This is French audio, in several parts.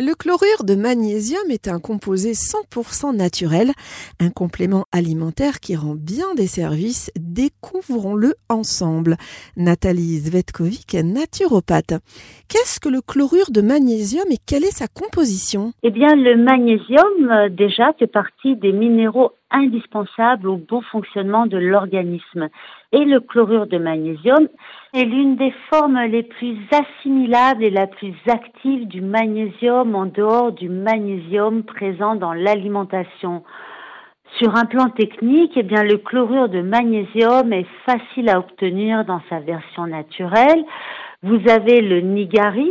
Le chlorure de magnésium est un composé 100% naturel, un complément alimentaire qui rend bien des services. Découvrons-le ensemble. Nathalie Zvetkovic est naturopathe. Qu'est-ce que le chlorure de magnésium et quelle est sa composition? Eh bien, le magnésium, euh, déjà, fait partie des minéraux indispensables au bon fonctionnement de l'organisme. Et le chlorure de magnésium est l'une des formes les plus assimilables et la plus active du magnésium en dehors du magnésium présent dans l'alimentation. Sur un plan technique, eh bien, le chlorure de magnésium est facile à obtenir dans sa version naturelle. Vous avez le nigari,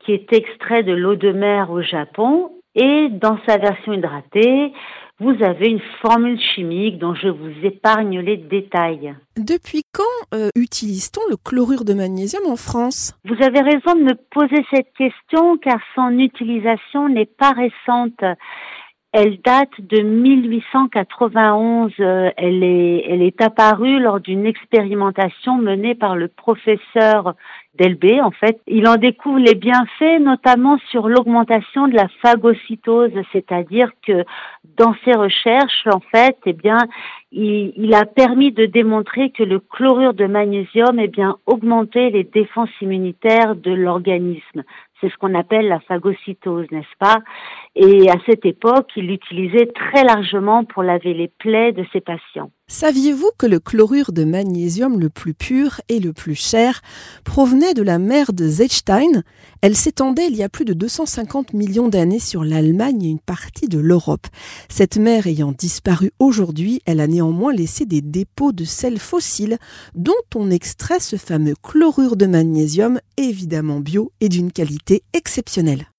qui est extrait de l'eau de mer au Japon, et dans sa version hydratée, vous avez une formule chimique dont je vous épargne les détails. Depuis quand euh, utilise-t-on le chlorure de magnésium en France? Vous avez raison de me poser cette question car son utilisation n'est pas récente. Elle date de 1891. Euh, elle est, elle est apparue lors d'une expérimentation menée par le professeur Delbé, en fait. Il en découvre les bienfaits, notamment sur l'augmentation de la phagocytose, c'est-à-dire que dans ses recherches, en fait, eh bien, il, a permis de démontrer que le chlorure de magnésium, eh bien, augmentait les défenses immunitaires de l'organisme. C'est ce qu'on appelle la phagocytose, n'est-ce pas? Et à cette époque, il l'utilisait très largement pour laver les plaies de ses patients. Saviez-vous que le chlorure de magnésium le plus pur et le plus cher provenait de la mer de Zechstein? Elle s'étendait il y a plus de 250 millions d'années sur l'Allemagne et une partie de l'Europe. Cette mer ayant disparu aujourd'hui, elle a néanmoins laissé des dépôts de sels fossiles dont on extrait ce fameux chlorure de magnésium, évidemment bio et d'une qualité exceptionnelle.